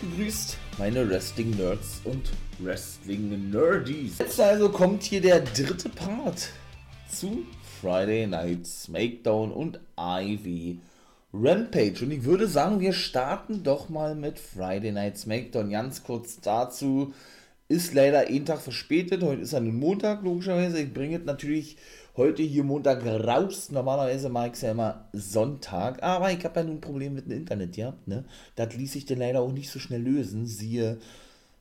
gegrüßt, meine Wrestling-Nerds und Wrestling-Nerdies. Jetzt also kommt hier der dritte Part zu Friday Night SmackDown und Ivy Rampage. Und ich würde sagen, wir starten doch mal mit Friday Night SmackDown. Ganz kurz dazu. Ist leider einen Tag verspätet. Heute ist nun Montag, logischerweise. Ich bringe es natürlich heute hier Montag raus. Normalerweise mache ich es ja immer Sonntag. Aber ich habe ja nun ein Problem mit dem Internet gehabt. Ne? Das ließ sich dann leider auch nicht so schnell lösen. Siehe,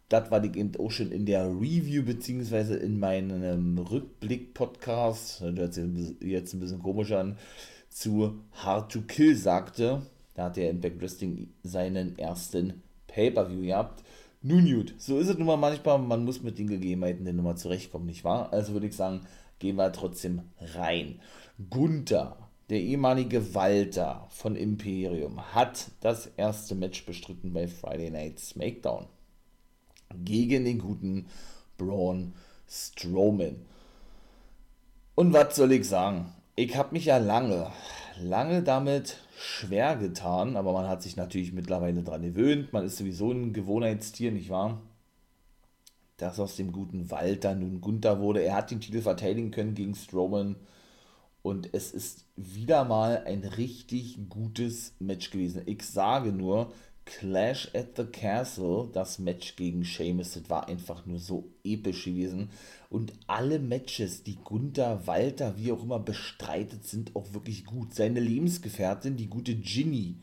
das war ich eben auch schon in der Review, beziehungsweise in meinem Rückblick-Podcast. Das hört sich jetzt ein bisschen komisch an zu Hard to Kill sagte. Da hat der Impact Wrestling seinen ersten Pay-Per-View gehabt. Nun gut, so ist es nun mal manchmal, man muss mit den Gegebenheiten dann nochmal zurechtkommen, nicht wahr? Also würde ich sagen, gehen wir trotzdem rein. Gunther, der ehemalige Walter von Imperium, hat das erste Match bestritten bei Friday Night SmackDown gegen den guten Braun Strowman. Und was soll ich sagen? Ich habe mich ja lange, lange damit schwer getan, aber man hat sich natürlich mittlerweile daran gewöhnt. Man ist sowieso ein Gewohnheitstier, nicht wahr? Dass aus dem guten Walter nun Gunther wurde. Er hat den Titel verteidigen können gegen Strowman. Und es ist wieder mal ein richtig gutes Match gewesen. Ich sage nur, Clash at the Castle, das Match gegen Sheamus, das war einfach nur so episch gewesen. Und alle Matches, die Gunther, Walter, wie auch immer bestreitet, sind auch wirklich gut. Seine Lebensgefährtin, die gute Ginny,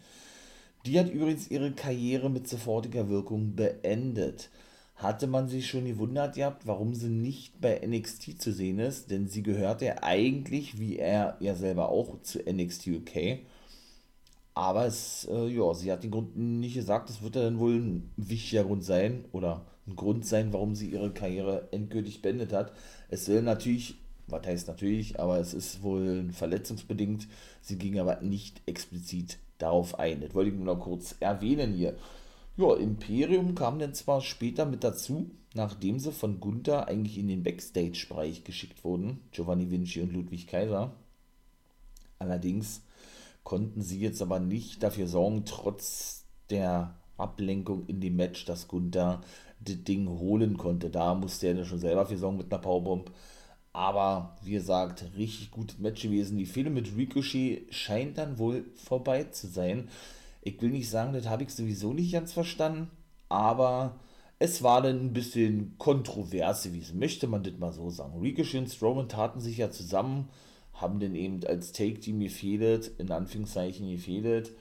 die hat übrigens ihre Karriere mit sofortiger Wirkung beendet. Hatte man sich schon gewundert gehabt, warum sie nicht bei NXT zu sehen ist, denn sie gehört ja eigentlich, wie er ja selber auch, zu NXT UK aber es, äh, ja, sie hat den Grund nicht gesagt. Das wird ja dann wohl ein wichtiger Grund sein oder ein Grund sein, warum sie ihre Karriere endgültig beendet hat. Es will natürlich, was heißt natürlich, aber es ist wohl verletzungsbedingt. Sie ging aber nicht explizit darauf ein. Das wollte ich nur noch kurz erwähnen hier. Ja, Imperium kam dann zwar später mit dazu, nachdem sie von Gunther eigentlich in den Backstage-Bereich geschickt wurden, Giovanni Vinci und Ludwig Kaiser. Allerdings konnten sie jetzt aber nicht dafür sorgen, trotz der Ablenkung in dem Match, dass Gunther das Ding holen konnte. Da musste er schon selber für sorgen mit einer Powerbomb. Aber wie gesagt, richtig gutes Match gewesen. Die Fehler mit Ricochet scheint dann wohl vorbei zu sein. Ich will nicht sagen, das habe ich sowieso nicht ganz verstanden, aber es war dann ein bisschen kontrovers gewesen, möchte man das mal so sagen. Ricochet und Strowman taten sich ja zusammen haben dann eben als Take-Team gefehlt, in Anführungszeichen gefehlt.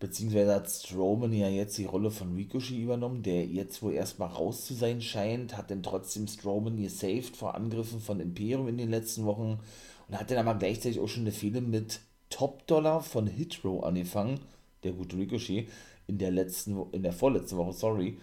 Beziehungsweise hat Strowman ja jetzt die Rolle von Ricochet übernommen, der jetzt wohl erstmal raus zu sein scheint, hat dann trotzdem Strowman gesaved vor Angriffen von Imperium in den letzten Wochen und hat dann aber gleichzeitig auch schon eine Fehde mit Top Dollar von Hitro angefangen, der gute Ricochet, in der letzten, in der vorletzten Woche, sorry,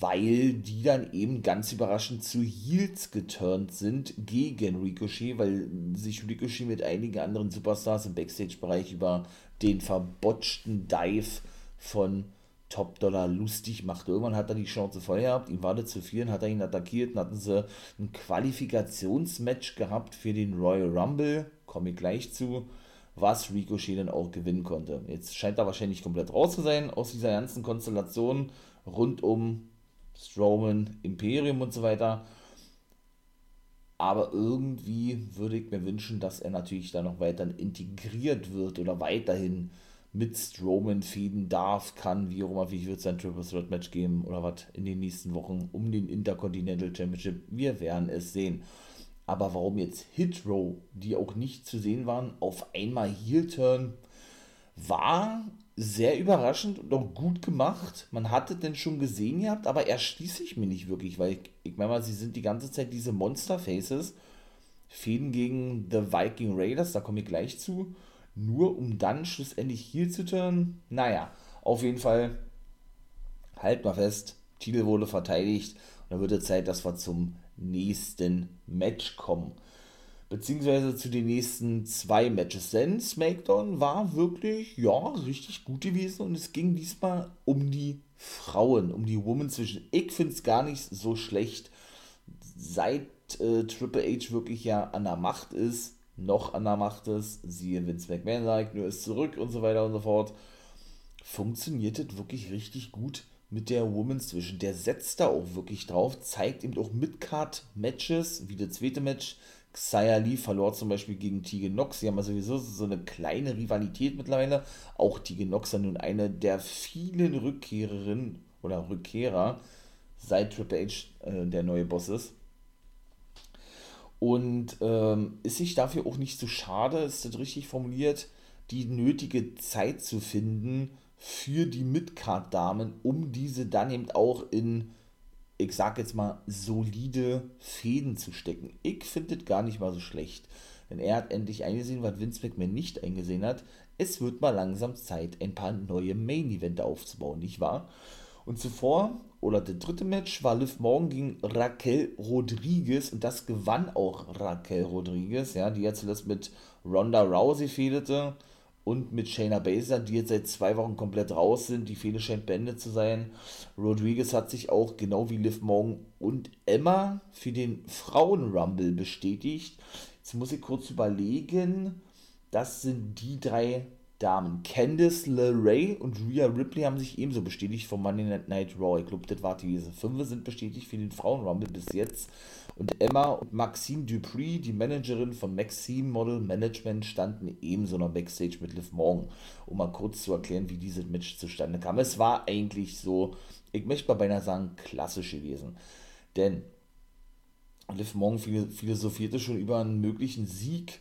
weil die dann eben ganz überraschend zu Heels geturnt sind gegen Ricochet, weil sich Ricochet mit einigen anderen Superstars im Backstage-Bereich über den verbotschten Dive von Top Dollar lustig macht. Irgendwann hat er die Chance voll gehabt, ihm war das zu viel, hat er ihn attackiert und hatten sie ein Qualifikationsmatch gehabt für den Royal Rumble, komme ich gleich zu, was Ricochet dann auch gewinnen konnte. Jetzt scheint er wahrscheinlich komplett raus zu sein aus dieser ganzen Konstellation rund um Strowman, Imperium und so weiter. Aber irgendwie würde ich mir wünschen, dass er natürlich da noch weiter integriert wird oder weiterhin mit Strowman fäden darf, kann, wie auch immer, wie wird es ein Triple Threat Match geben oder was in den nächsten Wochen um den Intercontinental Championship. Wir werden es sehen. Aber warum jetzt Hit Row, die auch nicht zu sehen waren, auf einmal Heel Turn, war sehr überraschend und auch gut gemacht. Man hatte denn schon gesehen gehabt, aber erschließe ich mir nicht wirklich, weil ich, ich meine mal, sie sind die ganze Zeit diese Monster Faces, Fäden gegen The Viking Raiders, da komme ich gleich zu, nur um dann schlussendlich Heal zu turnen. Naja, auf jeden Fall, halt mal fest, Titel wurde verteidigt und dann wird es Zeit, dass wir zum nächsten Match kommen beziehungsweise zu den nächsten zwei Matches. Denn SmackDown war wirklich, ja, richtig gut gewesen und es ging diesmal um die Frauen, um die Women zwischen. Ich finde es gar nicht so schlecht, seit äh, Triple H wirklich ja an der Macht ist, noch an der Macht ist, siehe Vince McMahon sagt, nur ist zurück und so weiter und so fort, funktioniert es wirklich richtig gut mit der Women's Division. Der setzt da auch wirklich drauf, zeigt eben auch Midcard-Matches, wie das zweite Match. Xia Lee verlor zum Beispiel gegen Tegan Nox. Sie haben ja sowieso so eine kleine Rivalität mittlerweile. Auch Tegan Nox ist nun eine der vielen Rückkehrerinnen oder Rückkehrer, seit Triple H äh, der neue Boss ist. Und ähm, ist sich dafür auch nicht so schade, ist das richtig formuliert, die nötige Zeit zu finden für die Midcard-Damen, um diese dann eben auch in, ich sag jetzt mal, solide Fäden zu stecken. Ich finde das gar nicht mal so schlecht. Denn er hat endlich eingesehen, was Vince McMahon nicht eingesehen hat. Es wird mal langsam Zeit, ein paar neue Main-Events aufzubauen, nicht wahr? Und zuvor, oder der dritte Match, war Liv Morgan gegen Raquel Rodriguez und das gewann auch Raquel Rodriguez, ja, die ja zuletzt mit Ronda Rousey fehlte und mit Shayna Baszler, die jetzt seit zwei Wochen komplett raus sind. Die Fehde scheint beendet zu sein. Rodriguez hat sich auch, genau wie Liv Morgan und Emma, für den Frauen-Rumble bestätigt. Jetzt muss ich kurz überlegen. Das sind die drei Damen. Candice LeRae und Rhea Ripley haben sich ebenso bestätigt vom Monday Night Raw. Ich glaube, das war diese. Fünf sind bestätigt für den Frauen-Rumble bis jetzt. Und Emma und Maxine Dupree, die Managerin von Maxime Model Management, standen ebenso noch Backstage mit Liv Morgan, um mal kurz zu erklären, wie dieses Match zustande kam. Es war eigentlich so, ich möchte mal beinahe sagen, klassisch gewesen. Denn Liv Morgan philosophierte schon über einen möglichen Sieg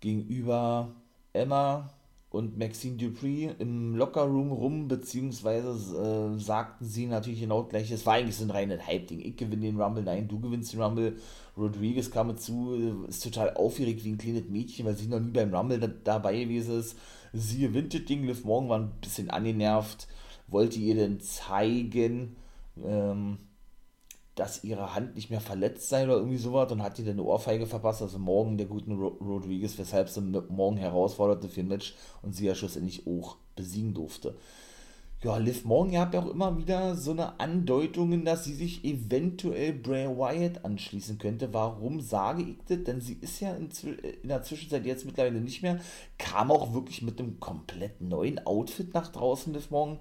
gegenüber Emma und Maxine Dupree im Lockerroom rum, beziehungsweise äh, sagten sie natürlich genau gleich, es war eigentlich so ein reines Hype-Ding. Ich gewinne den Rumble, nein, du gewinnst den Rumble. Rodriguez kam dazu, ist total aufgeregt wie ein kleines Mädchen, weil sie noch nie beim Rumble da, dabei gewesen ist. Sie gewinnt das Ding, Liv Morgan war ein bisschen angenervt, wollte ihr denn zeigen, ähm, dass ihre Hand nicht mehr verletzt sei oder irgendwie sowas und hat ihr dann eine Ohrfeige verpasst, also morgen der guten Ro Rodriguez, weshalb sie morgen herausforderte für ein Match und sie ja schlussendlich auch besiegen durfte. Ja, Liv Morgan, ihr habt ja auch immer wieder so eine Andeutungen, dass sie sich eventuell Bray Wyatt anschließen könnte. Warum sage ich das? Denn sie ist ja in, in der Zwischenzeit jetzt mittlerweile nicht mehr, kam auch wirklich mit einem komplett neuen Outfit nach draußen, Liv Morgan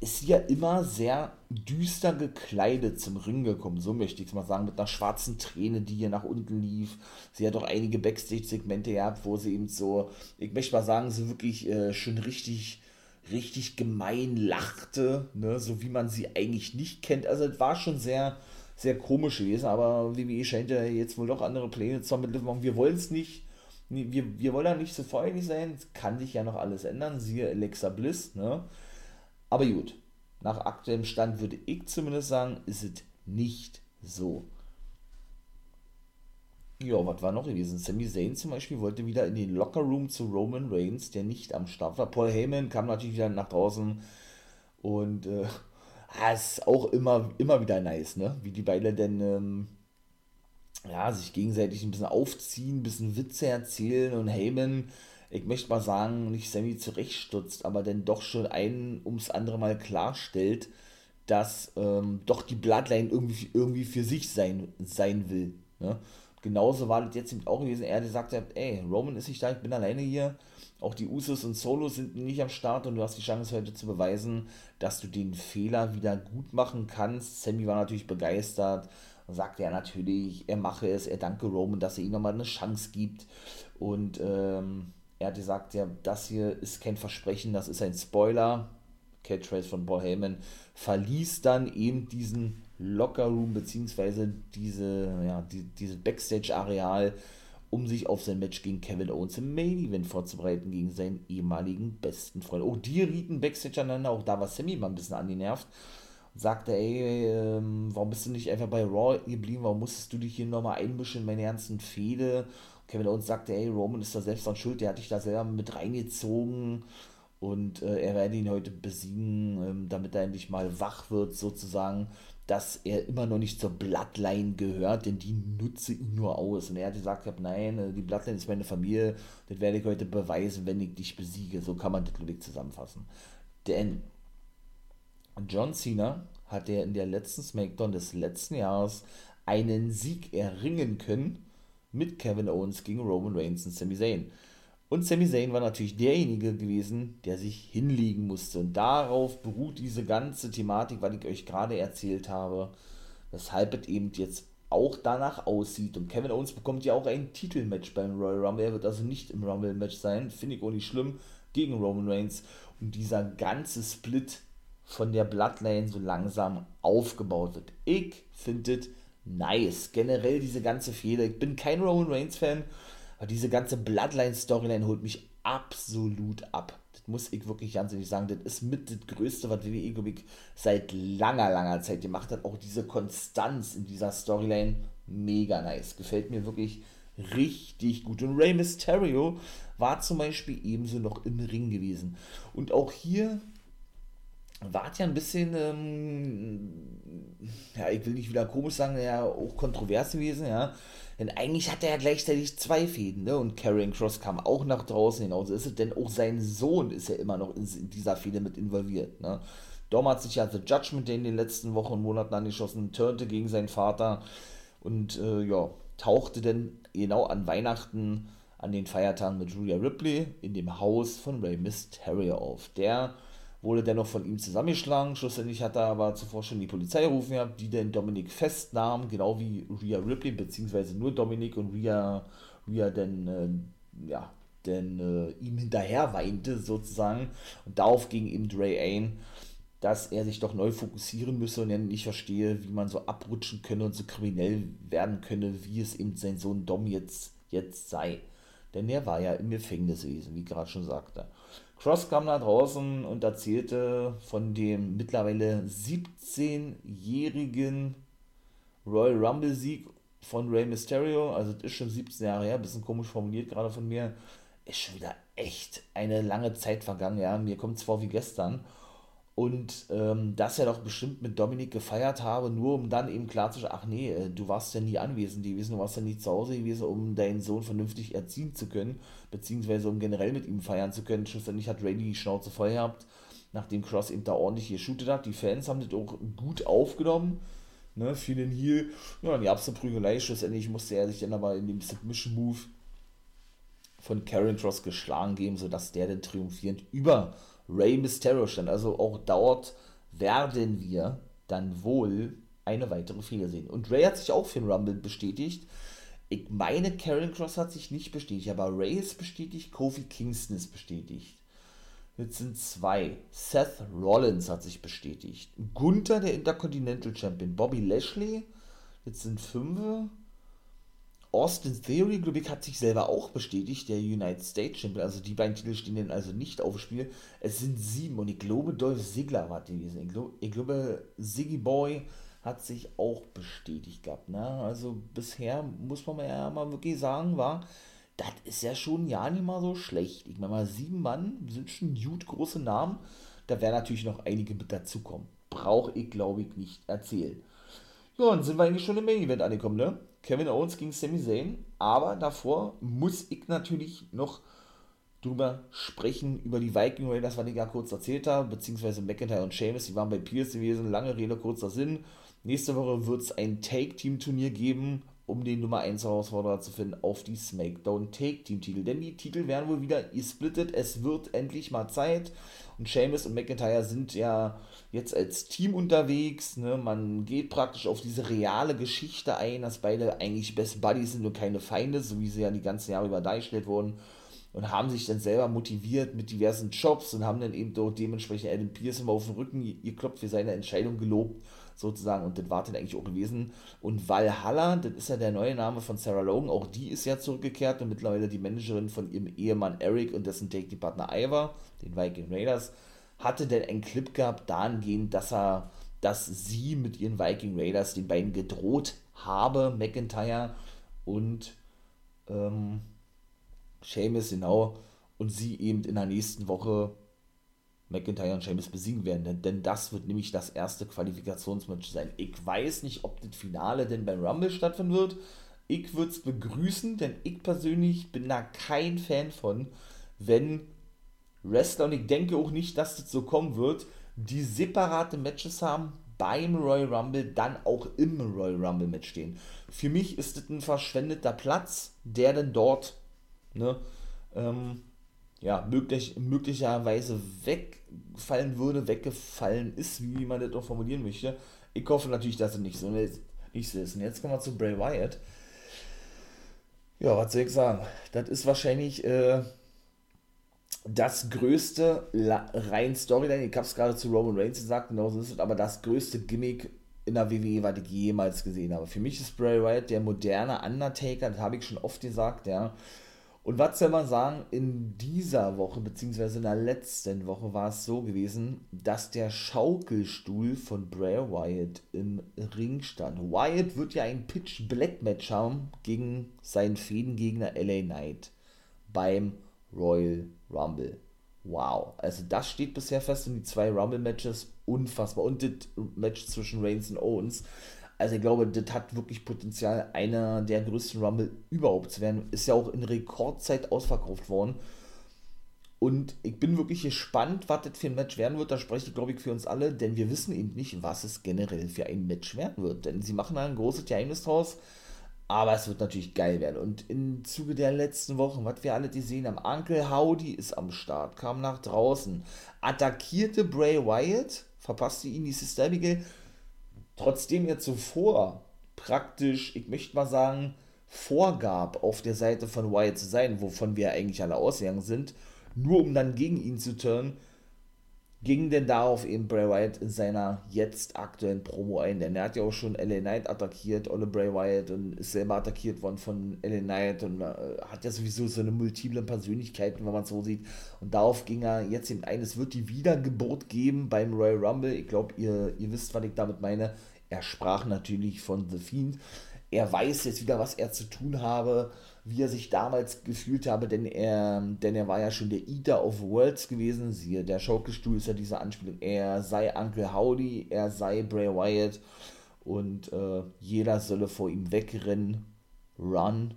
ist sie ja immer sehr düster gekleidet zum Ring gekommen, so möchte ich es mal sagen, mit einer schwarzen Träne, die hier nach unten lief. Sie hat auch einige Backstage-Segmente gehabt, wo sie eben so, ich möchte mal sagen, so wirklich äh, schon richtig, richtig gemein lachte, ne? so wie man sie eigentlich nicht kennt. Also es war schon sehr, sehr komisch gewesen, aber WWE scheint ja jetzt wohl doch andere Pläne zu haben Wir wollen es nicht, wir, wir wollen ja nicht so feierlich sein, kann sich ja noch alles ändern, siehe Alexa Bliss, ne? Aber gut, nach aktuellem Stand würde ich zumindest sagen, ist es nicht so. Ja, was war noch gewesen? Sami Zayn zum Beispiel wollte wieder in den Lockerroom zu Roman Reigns, der nicht am Start war. Paul Heyman kam natürlich wieder nach draußen und äh, ah, ist auch immer, immer wieder nice, ne? Wie die beiden denn ähm, ja, sich gegenseitig ein bisschen aufziehen, ein bisschen Witze erzählen und Heyman ich möchte mal sagen, nicht Sammy zurechtstutzt, aber dann doch schon ein ums andere Mal klarstellt, dass ähm, doch die Bloodline irgendwie, irgendwie für sich sein, sein will. Ne? Genauso war das jetzt auch gewesen. Er gesagt hat, ey, Roman ist nicht da, ich bin alleine hier. Auch die Usos und Solos sind nicht am Start und du hast die Chance heute zu beweisen, dass du den Fehler wieder gut machen kannst. Sammy war natürlich begeistert sagte ja natürlich, er mache es, er danke Roman, dass er ihm nochmal eine Chance gibt. Und ähm, er hat gesagt, ja, das hier ist kein Versprechen, das ist ein Spoiler. Catchphrase von Paul Heyman. Verließ dann eben diesen Lockerroom beziehungsweise diese, ja, die, dieses Backstage-Areal, um sich auf sein Match gegen Kevin Owens im Main Event vorzubereiten, gegen seinen ehemaligen besten Freund. Auch die rieten Backstage aneinander, auch da war Sammy mal ein bisschen angenervt. Und sagte, ey, ähm, warum bist du nicht einfach bei Raw geblieben, warum musstest du dich hier nochmal einmischen in meine ganzen Fehde Kevin Owens sagte, hey, Roman ist da selbst an Schuld, der hat dich da selber mit reingezogen und äh, er werde ihn heute besiegen, ähm, damit er endlich mal wach wird, sozusagen, dass er immer noch nicht zur Bloodline gehört, denn die nutze ihn nur aus. Und er hat gesagt, nein, äh, die Bloodline ist meine Familie, das werde ich heute beweisen, wenn ich dich besiege. So kann man das Ludwig zusammenfassen. Denn John Cena hat er in der letzten Smackdown des letzten Jahres einen Sieg erringen können mit Kevin Owens gegen Roman Reigns und Sami Zayn. Und Sami Zayn war natürlich derjenige gewesen, der sich hinlegen musste. Und darauf beruht diese ganze Thematik, was ich euch gerade erzählt habe, weshalb es eben jetzt auch danach aussieht. Und Kevin Owens bekommt ja auch ein Titelmatch beim Royal Rumble. Er wird also nicht im Rumble-Match sein. Finde ich auch nicht schlimm. Gegen Roman Reigns. Und dieser ganze Split von der Bloodline so langsam aufgebaut wird. Ich finde es nice. Generell diese ganze Fehler. Ich bin kein Roman Reigns-Fan, aber diese ganze Bloodline-Storyline holt mich absolut ab. Das muss ich wirklich ganz ehrlich sagen. Das ist mit das Größte, was WWE, glaube seit langer, langer Zeit gemacht hat. Auch diese Konstanz in dieser Storyline, mega nice. Gefällt mir wirklich richtig gut. Und Rey Mysterio war zum Beispiel ebenso noch im Ring gewesen. Und auch hier war ja ein bisschen, ähm, ja, ich will nicht wieder komisch sagen, ja, auch kontrovers gewesen, ja. Denn eigentlich hat er ja gleichzeitig zwei Fäden, ne? Und Karrion Cross kam auch nach draußen hinaus. Ist es denn auch sein Sohn ist ja immer noch in, in dieser Fehde mit involviert, ne? Dom hat sich ja The Judgment in den letzten Wochen und Monaten angeschossen, turnte gegen seinen Vater und äh, ja, tauchte dann genau an Weihnachten, an den Feiertagen mit Julia Ripley in dem Haus von Rey Mysterio auf. Der wurde dennoch von ihm zusammengeschlagen. Schlussendlich hat er aber zuvor schon die Polizei gerufen die den Dominik festnahm, genau wie Rhea Ripley, beziehungsweise nur Dominik und Rhea, Rhea dann, äh, ja, denn äh, ihm hinterher weinte sozusagen. Und darauf ging ihm Dre ein, dass er sich doch neu fokussieren müsse und er nicht verstehe, wie man so abrutschen könne und so kriminell werden könne, wie es eben sein Sohn Dom jetzt, jetzt sei. Denn er war ja im Gefängnis gewesen, wie gerade schon sagte. Cross kam da draußen und erzählte von dem mittlerweile 17-jährigen Royal Rumble-Sieg von Rey Mysterio. Also, das ist schon 17 Jahre her, bisschen komisch formuliert gerade von mir. Ist schon wieder echt eine lange Zeit vergangen, ja. Mir kommt es vor wie gestern und ähm, dass er doch bestimmt mit Dominik gefeiert habe, nur um dann eben klar zu sagen, ach nee, äh, du warst ja nie anwesend gewesen, du warst ja nie zu Hause gewesen, um deinen Sohn vernünftig erziehen zu können, beziehungsweise um generell mit ihm feiern zu können. Schlussendlich hat Ray die Schnauze voll gehabt, nachdem Cross eben da ordentlich geshootet hat. Die Fans haben das auch gut aufgenommen, ne, für den. Ja, dann gab es eine Prügelei, schlussendlich musste er sich dann aber in dem Submission-Move von Karen Cross geschlagen geben, sodass der dann triumphierend über Rey Mysterio stand. Also auch dort werden wir dann wohl eine weitere Fehler sehen. Und Ray hat sich auch für den Rumble bestätigt. Ich meine, Karen Cross hat sich nicht bestätigt, aber Ray ist bestätigt, Kofi Kingston ist bestätigt. Jetzt sind zwei. Seth Rollins hat sich bestätigt. Gunther, der Intercontinental Champion. Bobby Lashley. Jetzt sind fünf. Austin Theory, glaube ich, hat sich selber auch bestätigt, der United States Champion. Also die beiden Titel stehen denn also nicht auf dem Spiel. Es sind sieben und ich glaube, Dolph Ziggler war gewesen. Ich, glaub, ich glaube, Ziggy Boy hat sich auch bestätigt gehabt. Ne? Also bisher muss man ja mal wirklich sagen, war, das ist ja schon ja nicht mal so schlecht. Ich meine mal, sieben Mann sind schon gut große Namen. Da werden natürlich noch einige mit dazukommen. Brauche ich, glaube ich, nicht erzählen. Ja, dann sind wir eigentlich schon im Main Event angekommen, ne? Kevin Owens gegen Sami Zayn. Aber davor muss ich natürlich noch drüber sprechen, über die Viking Raiders, was ich ja kurz erzählt habe, beziehungsweise McIntyre und Sheamus, die waren bei Pierce gewesen, lange Rede, kurzer Sinn. Nächste Woche wird es ein Take-Team-Turnier geben, um den Nummer 1 Herausforderer zu finden auf die SmackDown Take-Team-Titel. Denn die Titel werden wohl wieder gesplittet, es wird endlich mal Zeit. Und Sheamus und McIntyre sind ja jetzt als Team unterwegs. Ne? Man geht praktisch auf diese reale Geschichte ein, dass beide eigentlich Best Buddies sind und keine Feinde, so wie sie ja die ganzen Jahre über dargestellt wurden. Und haben sich dann selber motiviert mit diversen Jobs und haben dann eben dort dementsprechend Adam Pierce immer auf den Rücken geklopft für seine Entscheidung gelobt, sozusagen. Und das war dann eigentlich auch gewesen. Und Valhalla, das ist ja der neue Name von Sarah Logan, auch die ist ja zurückgekehrt und mittlerweile die Managerin von ihrem Ehemann Eric und dessen Take-Partner Ivor, den Viking Raiders hatte denn ein Clip gehabt dahingehend, dass er, dass sie mit ihren Viking Raiders den beiden gedroht habe, McIntyre und ähm, Seamus, genau, und sie eben in der nächsten Woche McIntyre und Seamus besiegen werden, denn, denn das wird nämlich das erste Qualifikationsmatch sein. Ich weiß nicht, ob das Finale denn beim Rumble stattfinden wird. Ich würde es begrüßen, denn ich persönlich bin da kein Fan von, wenn Wrestler, und ich denke auch nicht, dass das so kommen wird, die separate Matches haben beim Royal Rumble, dann auch im Royal Rumble Match stehen. Für mich ist das ein verschwendeter Platz, der dann dort ne, ähm, ja, möglich, möglicherweise wegfallen würde, weggefallen ist, wie man das auch formulieren möchte. Ich hoffe natürlich, dass es nicht so, nicht so ist. Und jetzt kommen wir zu Bray Wyatt. Ja, was soll ich sagen? Das ist wahrscheinlich äh, das größte, rein Storyline, ich habe es gerade zu Roman Reigns gesagt, genauso ist es, aber das größte Gimmick in der WWE, was ich jemals gesehen habe. Für mich ist Bray Wyatt der moderne Undertaker, das habe ich schon oft gesagt, ja. Und was soll man sagen, in dieser Woche, beziehungsweise in der letzten Woche war es so gewesen, dass der Schaukelstuhl von Bray Wyatt im Ring stand. Wyatt wird ja ein Pitch Black Match haben gegen seinen Fädengegner LA Knight beim Royal Rumble. Wow, also das steht bisher fest und die zwei Rumble-Matches unfassbar. Und das Match zwischen Reigns und Owens. Also ich glaube, das hat wirklich Potenzial, einer der größten Rumble überhaupt zu werden. Ist ja auch in Rekordzeit ausverkauft worden. Und ich bin wirklich gespannt, was das für ein Match werden wird. Da spreche ich, glaube ich, für uns alle, denn wir wissen eben nicht, was es generell für ein Match werden wird. Denn sie machen da ein großes Geheimnis draus. Aber es wird natürlich geil werden. Und im Zuge der letzten Wochen, was wir alle gesehen haben, Uncle Howdy ist am Start, kam nach draußen, attackierte Bray Wyatt, verpasste ihn die Sister Abigail, trotzdem er zuvor praktisch, ich möchte mal sagen, vorgab, auf der Seite von Wyatt zu sein, wovon wir eigentlich alle ausgegangen sind, nur um dann gegen ihn zu turnen, ging denn darauf eben Bray Wyatt in seiner jetzt aktuellen Promo ein. Denn er hat ja auch schon LA Knight attackiert, Olle Bray Wyatt, und ist selber attackiert worden von LA Knight und äh, hat ja sowieso so eine multiple Persönlichkeit, wenn man es so sieht. Und darauf ging er jetzt eben ein, es wird die Wiedergeburt geben beim Royal Rumble. Ich glaube, ihr, ihr wisst, was ich damit meine. Er sprach natürlich von The Fiend. Er weiß jetzt wieder, was er zu tun habe wie er sich damals gefühlt habe, denn er, denn er war ja schon der Eater of Worlds gewesen. Siehe, der Schaukelstuhl ist ja diese Anspielung. Er sei Uncle Howdy, er sei Bray Wyatt und äh, jeder solle vor ihm wegrennen. Run.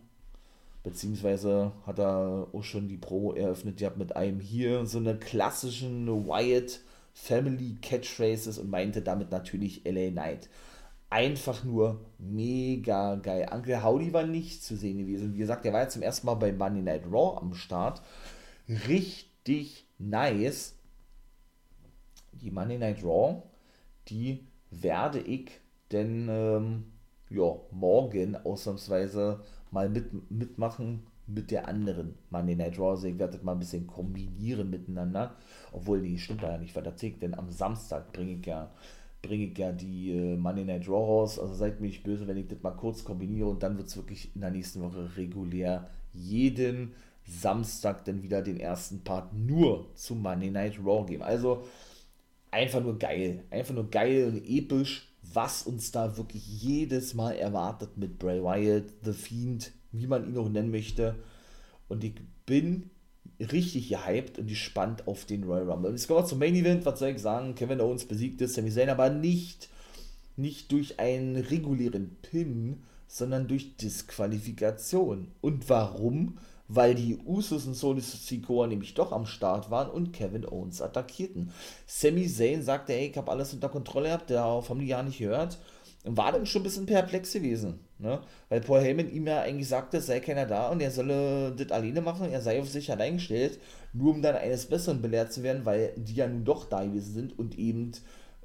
Beziehungsweise hat er auch schon die Pro eröffnet, ja, mit einem hier so eine klassischen Wyatt Family Catchphrases und meinte damit natürlich LA Knight einfach nur mega geil. Uncle Howdy war nicht zu sehen gewesen. Wie gesagt, der war ja zum ersten Mal bei Monday Night Raw am Start. Richtig nice. Die Monday Night Raw, die werde ich denn ähm, ja, morgen ausnahmsweise mal mit, mitmachen mit der anderen Monday Night Raw. Also ich werde das mal ein bisschen kombinieren miteinander. Obwohl, die stimmt da ja nicht, weil das denn am Samstag bringe ich ja bringe ich ja die äh, Monday Night Raw raus. Also seid mir nicht böse, wenn ich das mal kurz kombiniere und dann wird es wirklich in der nächsten Woche regulär jeden Samstag dann wieder den ersten Part nur zu Monday Night Raw geben. Also einfach nur geil. Einfach nur geil und episch, was uns da wirklich jedes Mal erwartet mit Bray Wyatt, The Fiend, wie man ihn auch nennen möchte. Und ich bin richtig gehypt und gespannt auf den Royal Rumble. Es kommt zum Main Event, was soll ich sagen? Kevin Owens besiegt ist, Sami Zayn aber nicht, nicht durch einen regulären Pin, sondern durch Disqualifikation. Und warum? Weil die Usos und Sony Sikoa nämlich doch am Start waren und Kevin Owens attackierten. Sami Zayn sagte, ey, ich habe alles unter Kontrolle gehabt, darauf haben die ja nicht gehört war dann schon ein bisschen perplex gewesen. Ne? Weil Paul Heyman ihm ja eigentlich sagte, es sei keiner da und er solle das alleine machen, er sei auf sich allein gestellt, nur um dann eines Besseren belehrt zu werden, weil die ja nun doch da gewesen sind und eben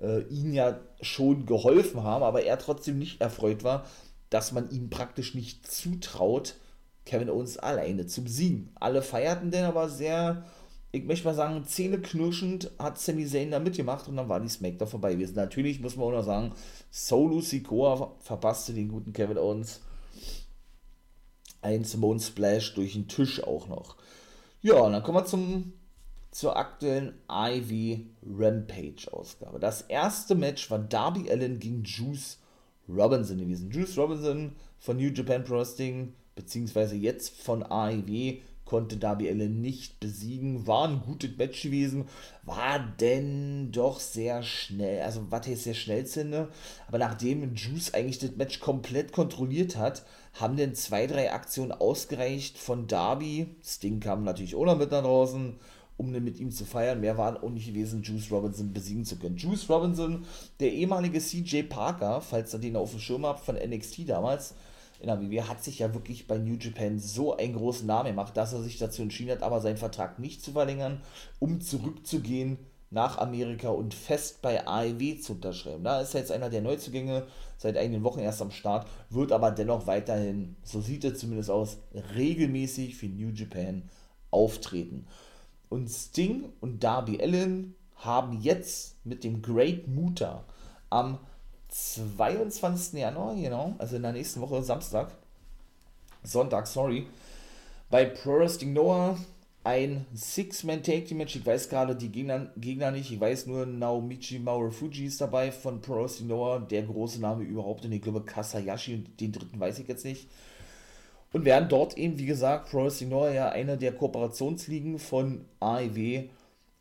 äh, ihm ja schon geholfen haben, aber er trotzdem nicht erfreut war, dass man ihm praktisch nicht zutraut, Kevin Owens alleine zu besiegen. Alle feierten den aber sehr ich möchte mal sagen, zähneknirschend hat Sami Zayn da mitgemacht und dann war die Smackdown vorbei gewesen. Natürlich muss man auch noch sagen, Solo Sikoa verpasste den guten Kevin Owens ein Simone Splash durch den Tisch auch noch. Ja, und dann kommen wir zum, zur aktuellen Ivy Rampage Ausgabe. Das erste Match war Darby Allen gegen Juice Robinson gewesen. Juice Robinson von New Japan Pro Wrestling, beziehungsweise jetzt von AEW konnte Darby Allen nicht besiegen. War ein gutes Match gewesen, war denn doch sehr schnell. Also, was heißt sehr schnell, Zinde? Aber nachdem Juice eigentlich das Match komplett kontrolliert hat, haben denn zwei, drei Aktionen ausgereicht von Darby. Sting kam natürlich auch noch mit da draußen um mit ihm zu feiern. Mehr waren auch nicht gewesen, Juice Robinson besiegen zu können. Juice Robinson, der ehemalige CJ Parker, falls ihr den auf dem Schirm habt von NXT damals, in der WWE, hat sich ja wirklich bei New Japan so einen großen Namen gemacht, dass er sich dazu entschieden hat, aber seinen Vertrag nicht zu verlängern, um zurückzugehen nach Amerika und fest bei AEW zu unterschreiben. Da ist er jetzt einer der Neuzugänge, seit einigen Wochen erst am Start, wird aber dennoch weiterhin, so sieht er zumindest aus, regelmäßig für New Japan auftreten. Und Sting und Darby Allen haben jetzt mit dem Great Muta am 22. Januar, genau, also in der nächsten Woche, Samstag, Sonntag, sorry, bei Pro Wrestling Noah ein Six-Man-Take-Team-Match. Ich weiß gerade die Gegner, Gegner nicht. Ich weiß nur, Naomichi Marufuji ist dabei von Pro Wrestling Noah, der große Name überhaupt. Und ich glaube, Kasayashi und den dritten weiß ich jetzt nicht. Und werden dort eben, wie gesagt, Pro Wrestling Noah ja eine der Kooperationsligen von AEW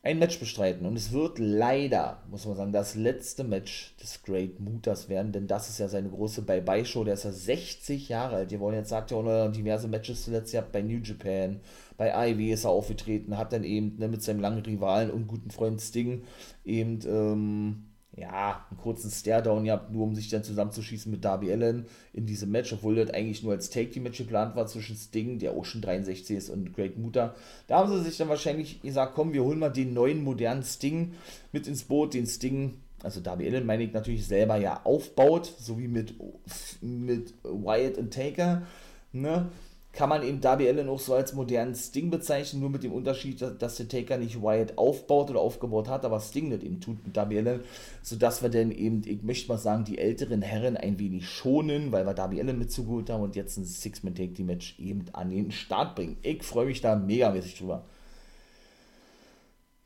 ein Match bestreiten. Und es wird leider, muss man sagen, das letzte Match des Great Mutas werden, denn das ist ja seine große Bye-Bye-Show. Der ist ja 60 Jahre alt. Wir wollen jetzt sagt ja auch noch diverse Matches zuletzt gehabt bei New Japan. Bei IW ist er aufgetreten, hat dann eben ne, mit seinem langen Rivalen und guten Freund Sting eben ähm, ja, einen kurzen Stare-Down gehabt, nur um sich dann zusammenzuschießen mit Darby Allen in diesem Match, obwohl das eigentlich nur als Take-Team-Match geplant war zwischen Sting, der auch schon 63 ist, und Great Muta. Da haben sie sich dann wahrscheinlich gesagt, komm, wir holen mal den neuen, modernen Sting mit ins Boot, den Sting, also Darby Allen meine ich natürlich selber ja aufbaut, so wie mit, mit Wyatt und Taker, ne, kann man eben Darby Allen auch so als modernen Sting bezeichnen, nur mit dem Unterschied, dass der Taker nicht Wyatt aufbaut oder aufgebaut hat, aber Sting das eben tut mit Darby Allen, sodass wir dann eben, ich möchte mal sagen, die älteren Herren ein wenig schonen, weil wir Darby Allen mit zugeholt haben und jetzt ein Six-Man-Take-Match eben an den Start bringen. Ich freue mich da megamäßig drüber.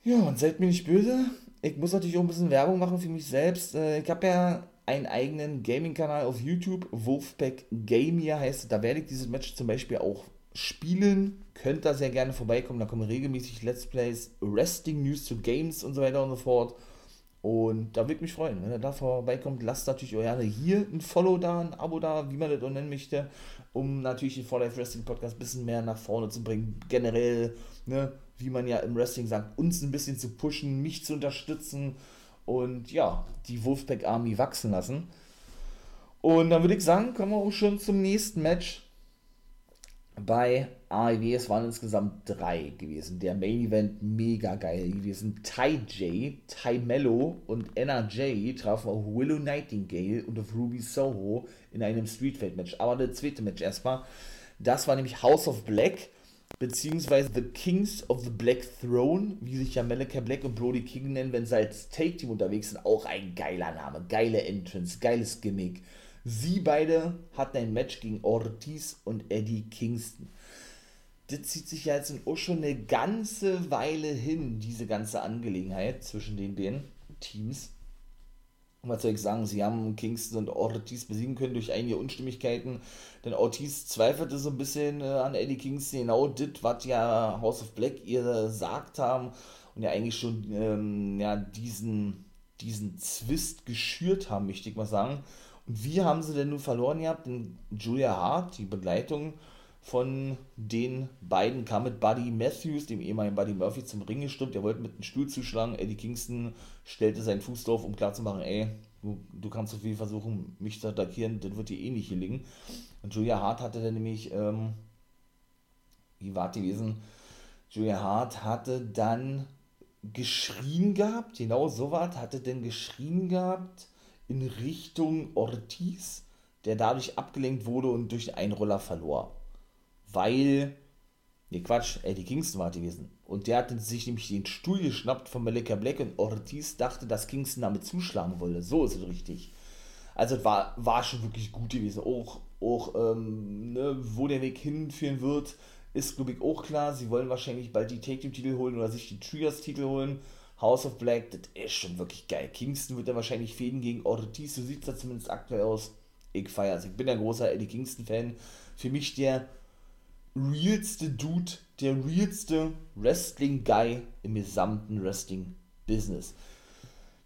Ja, und seid mir nicht böse, ich muss natürlich auch ein bisschen Werbung machen für mich selbst. Äh, ich habe ja einen eigenen Gaming-Kanal auf YouTube, Wolfpack Gamia heißt Da werde ich dieses Match zum Beispiel auch spielen. Könnt da sehr gerne vorbeikommen. Da kommen regelmäßig Let's Plays, Wrestling News zu Games und so weiter und so fort. Und da würde ich mich freuen, wenn ihr da vorbeikommt. Lasst natürlich auch gerne hier ein Follow da, ein Abo da, wie man das auch nennen möchte, um natürlich den For Life Wrestling Podcast ein bisschen mehr nach vorne zu bringen. Generell, ne, wie man ja im Wrestling sagt, uns ein bisschen zu pushen, mich zu unterstützen und ja, die Wolfpack Army wachsen lassen. Und dann würde ich sagen, kommen wir auch schon zum nächsten Match bei AEW. Es waren insgesamt drei gewesen. Der Main Event mega geil gewesen. Ty J, Ty Mello und NRJ trafen auf Willow Nightingale und auf Ruby Soho in einem Street Fight Match. Aber das zweite Match erstmal. Das war nämlich House of Black beziehungsweise The Kings of the Black Throne, wie sich ja Malachi Black und Brody King nennen, wenn sie als Take-Team unterwegs sind, auch ein geiler Name, geile Entrance, geiles Gimmick. Sie beide hatten ein Match gegen Ortiz und Eddie Kingston. Das zieht sich ja jetzt auch schon eine ganze Weile hin, diese ganze Angelegenheit zwischen den beiden Teams was soll ich sagen, sie haben Kingston und Ortiz besiegen können durch einige Unstimmigkeiten. Denn Ortiz zweifelte so ein bisschen äh, an Eddie Kingston, genau das, was ja House of Black ihr gesagt haben und ja eigentlich schon ähm, ja, diesen, diesen Zwist geschürt haben, möchte ich mal sagen. Und wie haben sie denn nun verloren gehabt? Denn Julia Hart, die Begleitung von den beiden kam mit Buddy Matthews, dem ehemaligen Buddy Murphy, zum Ring gestimmt. Er wollte mit einem Stuhl zuschlagen. Eddie Kingston stellte seinen Fuß drauf, um klarzumachen, ey, du, du kannst so viel versuchen, mich zu attackieren, das wird dir eh nicht gelingen. Und Julia Hart hatte dann nämlich, ähm, wie war die gewesen? Julia Hart hatte dann geschrien gehabt, genau so was, hatte denn geschrien gehabt in Richtung Ortiz, der dadurch abgelenkt wurde und durch einen Roller verlor weil, ne Quatsch, Eddie Kingston war gewesen. Und der hatte sich nämlich den Stuhl geschnappt von Malika Black und Ortiz dachte, dass Kingston damit zuschlagen wollte. So ist es richtig. Also war, war schon wirklich gut gewesen. Auch, auch ähm, ne, wo der Weg hinführen wird, ist, glaube ich, auch klar. Sie wollen wahrscheinlich bald die Take-Team-Titel holen oder sich die Trios-Titel holen. House of Black, das ist schon wirklich geil. Kingston wird dann wahrscheinlich fäden gegen Ortiz, so sieht es da zumindest aktuell aus. Ich feiere es. Ich bin ein großer Eddie Kingston-Fan. Für mich der realste Dude, der realste Wrestling-Guy im gesamten Wrestling-Business.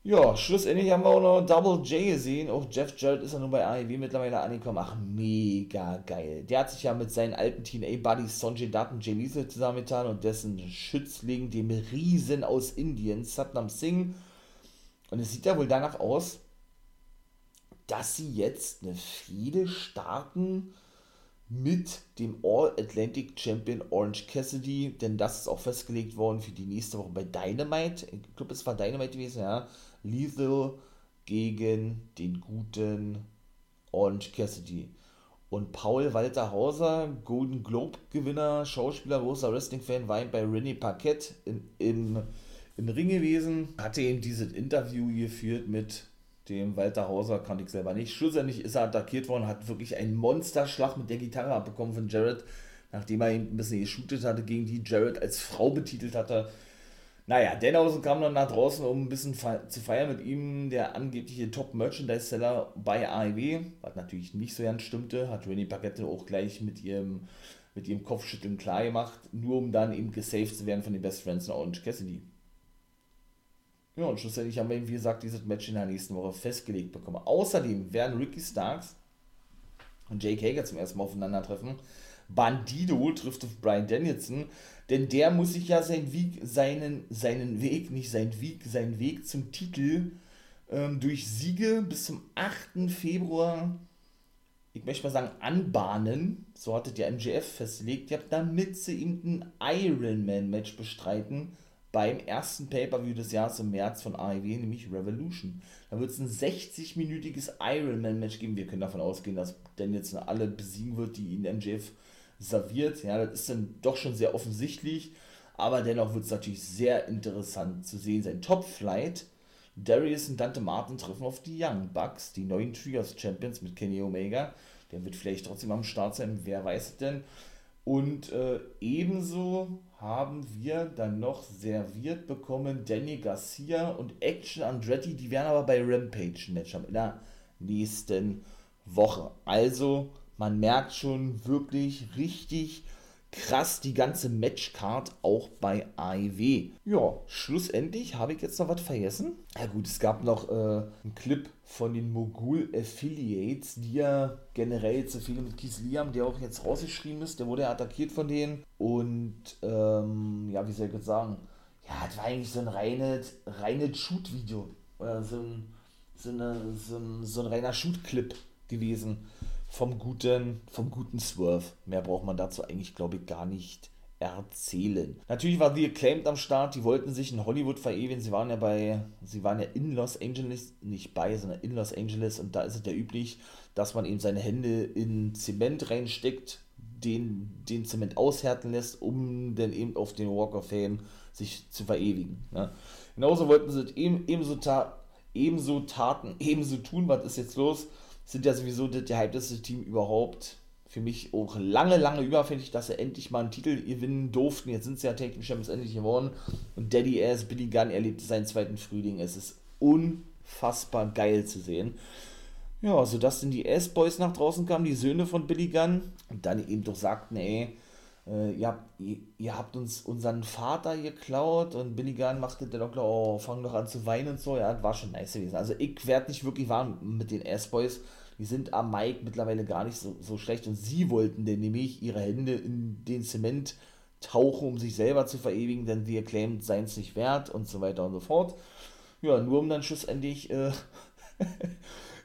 Ja, schlussendlich haben wir auch noch Double J gesehen. Auch Jeff Jarrett ist ja nur bei AEW mittlerweile angekommen. Ach, mega geil. Der hat sich ja mit seinen alten TNA-Buddies Sonjay Dutt und Jay Lethal zusammengetan und dessen Schützling, dem Riesen aus Indien, Satnam Singh. Und es sieht ja wohl danach aus, dass sie jetzt eine Fehde starten mit dem All-Atlantic Champion Orange Cassidy, denn das ist auch festgelegt worden für die nächste Woche bei Dynamite. Ich glaube, es war Dynamite gewesen, ja. Lethal gegen den guten Orange Cassidy. Und Paul Walter Hauser, Golden Globe Gewinner, Schauspieler, großer Wrestling-Fan, war bei René Paquette in, im, im Ring gewesen, hatte eben dieses Interview geführt mit dem Walter Hauser, kannte ich selber nicht. Schlussendlich ist er attackiert worden, hat wirklich einen Monsterschlag mit der Gitarre abbekommen von Jared, nachdem er ihn ein bisschen geshootet hatte, gegen die Jared als Frau betitelt hatte. Naja, Denhausen kam dann nach draußen, um ein bisschen zu feiern mit ihm, der angebliche Top-Merchandise-Seller bei AEW, was natürlich nicht so ganz stimmte, hat Renny Paquette auch gleich mit ihrem, mit ihrem Kopfschütteln klar gemacht, nur um dann eben gesaved zu werden von den Best Friends und Orange Cassidy. Ja, und schlussendlich haben wir, wie gesagt, dieses Match in der nächsten Woche festgelegt bekommen. Außerdem werden Ricky Starks und Jake Hager zum ersten Mal aufeinandertreffen. Bandido trifft auf Brian Danielson, denn der muss sich ja seinen Weg, seinen, seinen Weg, nicht seinen Weg, seinen Weg zum Titel ähm, durch Siege bis zum 8. Februar, ich möchte mal sagen, anbahnen. So hatte der MJF festgelegt, damit sie ihm ein Ironman-Match bestreiten beim ersten Pay-Per-View des Jahres im März von AEW, nämlich Revolution. Da wird es ein 60-minütiges Ironman-Match geben. Wir können davon ausgehen, dass Dan jetzt alle besiegen wird, die ihn MJF serviert. Ja, das ist dann doch schon sehr offensichtlich. Aber dennoch wird es natürlich sehr interessant zu sehen. Sein Top-Flight, Darius und Dante Martin treffen auf die Young Bucks, die neuen Trios Champions mit Kenny Omega. Der wird vielleicht trotzdem am Start sein, wer weiß denn. Und äh, ebenso haben wir dann noch serviert bekommen Danny Garcia und Action Andretti. Die werden aber bei Rampage ein Match haben in der nächsten Woche. Also, man merkt schon wirklich richtig krass die ganze Matchcard auch bei AEW. Ja, schlussendlich habe ich jetzt noch was vergessen. Ja gut, es gab noch äh, einen Clip von den Mogul Affiliates, die ja generell zu viel mit Keith Liam, der auch jetzt rausgeschrieben ist, der wurde ja attackiert von denen und ähm, ja, wie soll ich jetzt sagen, ja, das war eigentlich so ein reines, reines Shoot-Video oder so ein, so, eine, so, ein, so ein reiner Shoot-Clip gewesen vom guten, vom guten Swerve. Mehr braucht man dazu eigentlich, glaube ich, gar nicht erzählen. Natürlich war The Acclaimed am Start, die wollten sich in Hollywood verewigen. Sie waren ja bei, sie waren ja in Los Angeles, nicht bei, sondern in Los Angeles und da ist es ja üblich, dass man eben seine Hände in Zement reinsteckt, den, den Zement aushärten lässt, um dann eben auf den Walk of Fame sich zu verewigen. Ne? Genauso wollten sie eben, ebenso, ta ebenso taten, ebenso tun, was ist jetzt los? Sind ja sowieso das gehypteste Team überhaupt. Für mich auch lange, lange überfällig, dass sie endlich mal einen Titel gewinnen durften. Jetzt sind sie ja Tag Team Champions endlich geworden. Und Daddy Ass, Billy Gunn erlebte seinen zweiten Frühling. Es ist unfassbar geil zu sehen. Ja, sodass dann die S-Boys nach draußen kamen, die Söhne von Billy Gunn. Und dann eben doch sagten, ey, äh, ihr, habt, ihr, ihr, habt uns unseren Vater geklaut und Billy Gunn machte dann auch, oh, fang doch an zu weinen und so. Ja, das war schon nice gewesen. Also ich werde nicht wirklich warm mit den S-Boys. Die sind am Mike mittlerweile gar nicht so, so schlecht und sie wollten denn nämlich ihre Hände in den Zement tauchen, um sich selber zu verewigen, denn sie erklären, seien es nicht wert und so weiter und so fort. Ja, nur um dann schlussendlich äh,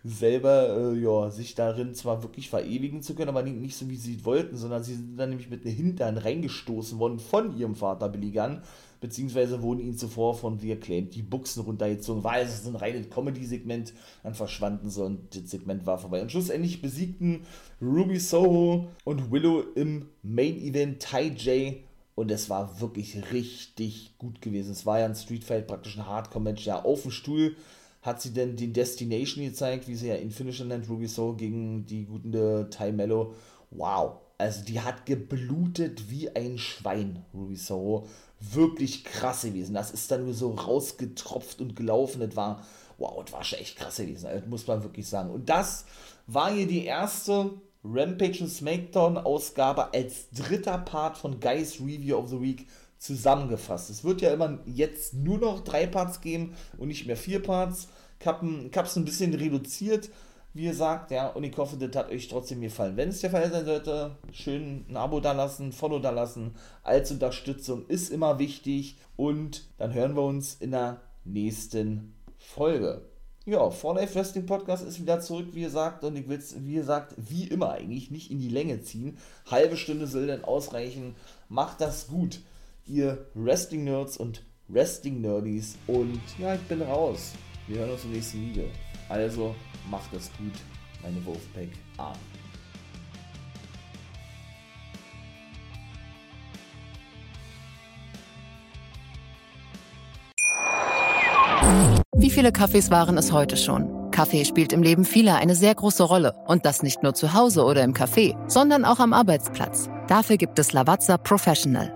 selber äh, ja, sich darin zwar wirklich verewigen zu können, aber nicht, nicht so wie sie wollten, sondern sie sind dann nämlich mit einem Hintern reingestoßen worden von ihrem Vater Billy Gunn, beziehungsweise wurden ihnen zuvor von The Acclaimed die Buchsen runtergezogen, weil es ein reines Comedy-Segment, dann verschwanden sie und das Segment war vorbei. Und schlussendlich besiegten Ruby Soho und Willow im Main-Event Ty J und es war wirklich richtig gut gewesen. Es war ja ein Street Fight, praktisch ein Hardcore-Match, ja, auf dem Stuhl hat sie denn den Destination gezeigt, wie sie ja in Finisher nennt, Ruby Soul gegen die guten Ty Mello. Wow. Also die hat geblutet wie ein Schwein, Ruby Soho. Wirklich krass gewesen. Das ist dann nur so rausgetropft und gelaufen. Das war, wow, das war schon echt krass gewesen. Das muss man wirklich sagen. Und das war hier die erste Rampage und Smackdown Ausgabe als dritter Part von Guys Review of the Week zusammengefasst. Es wird ja immer jetzt nur noch drei Parts geben und nicht mehr vier Parts. Ich habe es ein bisschen reduziert, wie gesagt, ja, und ich hoffe, das hat euch trotzdem gefallen. Wenn es der Fall sein sollte, schön ein Abo da lassen, ein Follow da lassen, als Unterstützung ist immer wichtig und dann hören wir uns in der nächsten Folge. Ja, For Life Wrestling Podcast ist wieder zurück, wie gesagt, und ich will es, wie gesagt, wie immer eigentlich nicht in die Länge ziehen. Halbe Stunde soll dann ausreichen. Macht das gut, ihr Wrestling-Nerds und Wrestling-Nerdies. Und ja, ich bin raus. Wir hören uns im nächsten Video. Also, macht das gut, meine Wolfpack Army. Wie viele Kaffees waren es heute schon? Kaffee spielt im Leben vieler eine sehr große Rolle. Und das nicht nur zu Hause oder im Café, sondern auch am Arbeitsplatz. Dafür gibt es Lavazza Professional.